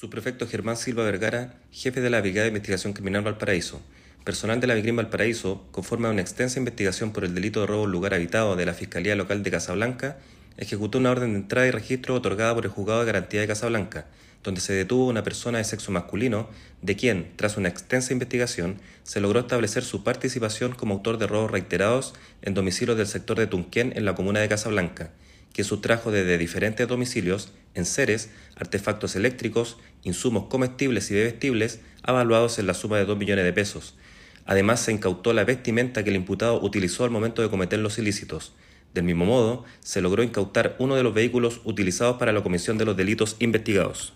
Subprefecto Germán Silva Vergara, jefe de la Brigada de Investigación Criminal Valparaíso. Personal de la Vigrim Valparaíso, conforme a una extensa investigación por el delito de robo en lugar habitado de la Fiscalía Local de Casablanca, ejecutó una orden de entrada y registro otorgada por el Juzgado de Garantía de Casablanca, donde se detuvo una persona de sexo masculino, de quien, tras una extensa investigación, se logró establecer su participación como autor de robos reiterados en domicilios del sector de Tunquén en la comuna de Casablanca que sustrajo desde diferentes domicilios, enseres, artefactos eléctricos, insumos comestibles y bebestibles avaluados en la suma de 2 millones de pesos. Además, se incautó la vestimenta que el imputado utilizó al momento de cometer los ilícitos. Del mismo modo, se logró incautar uno de los vehículos utilizados para la comisión de los delitos investigados.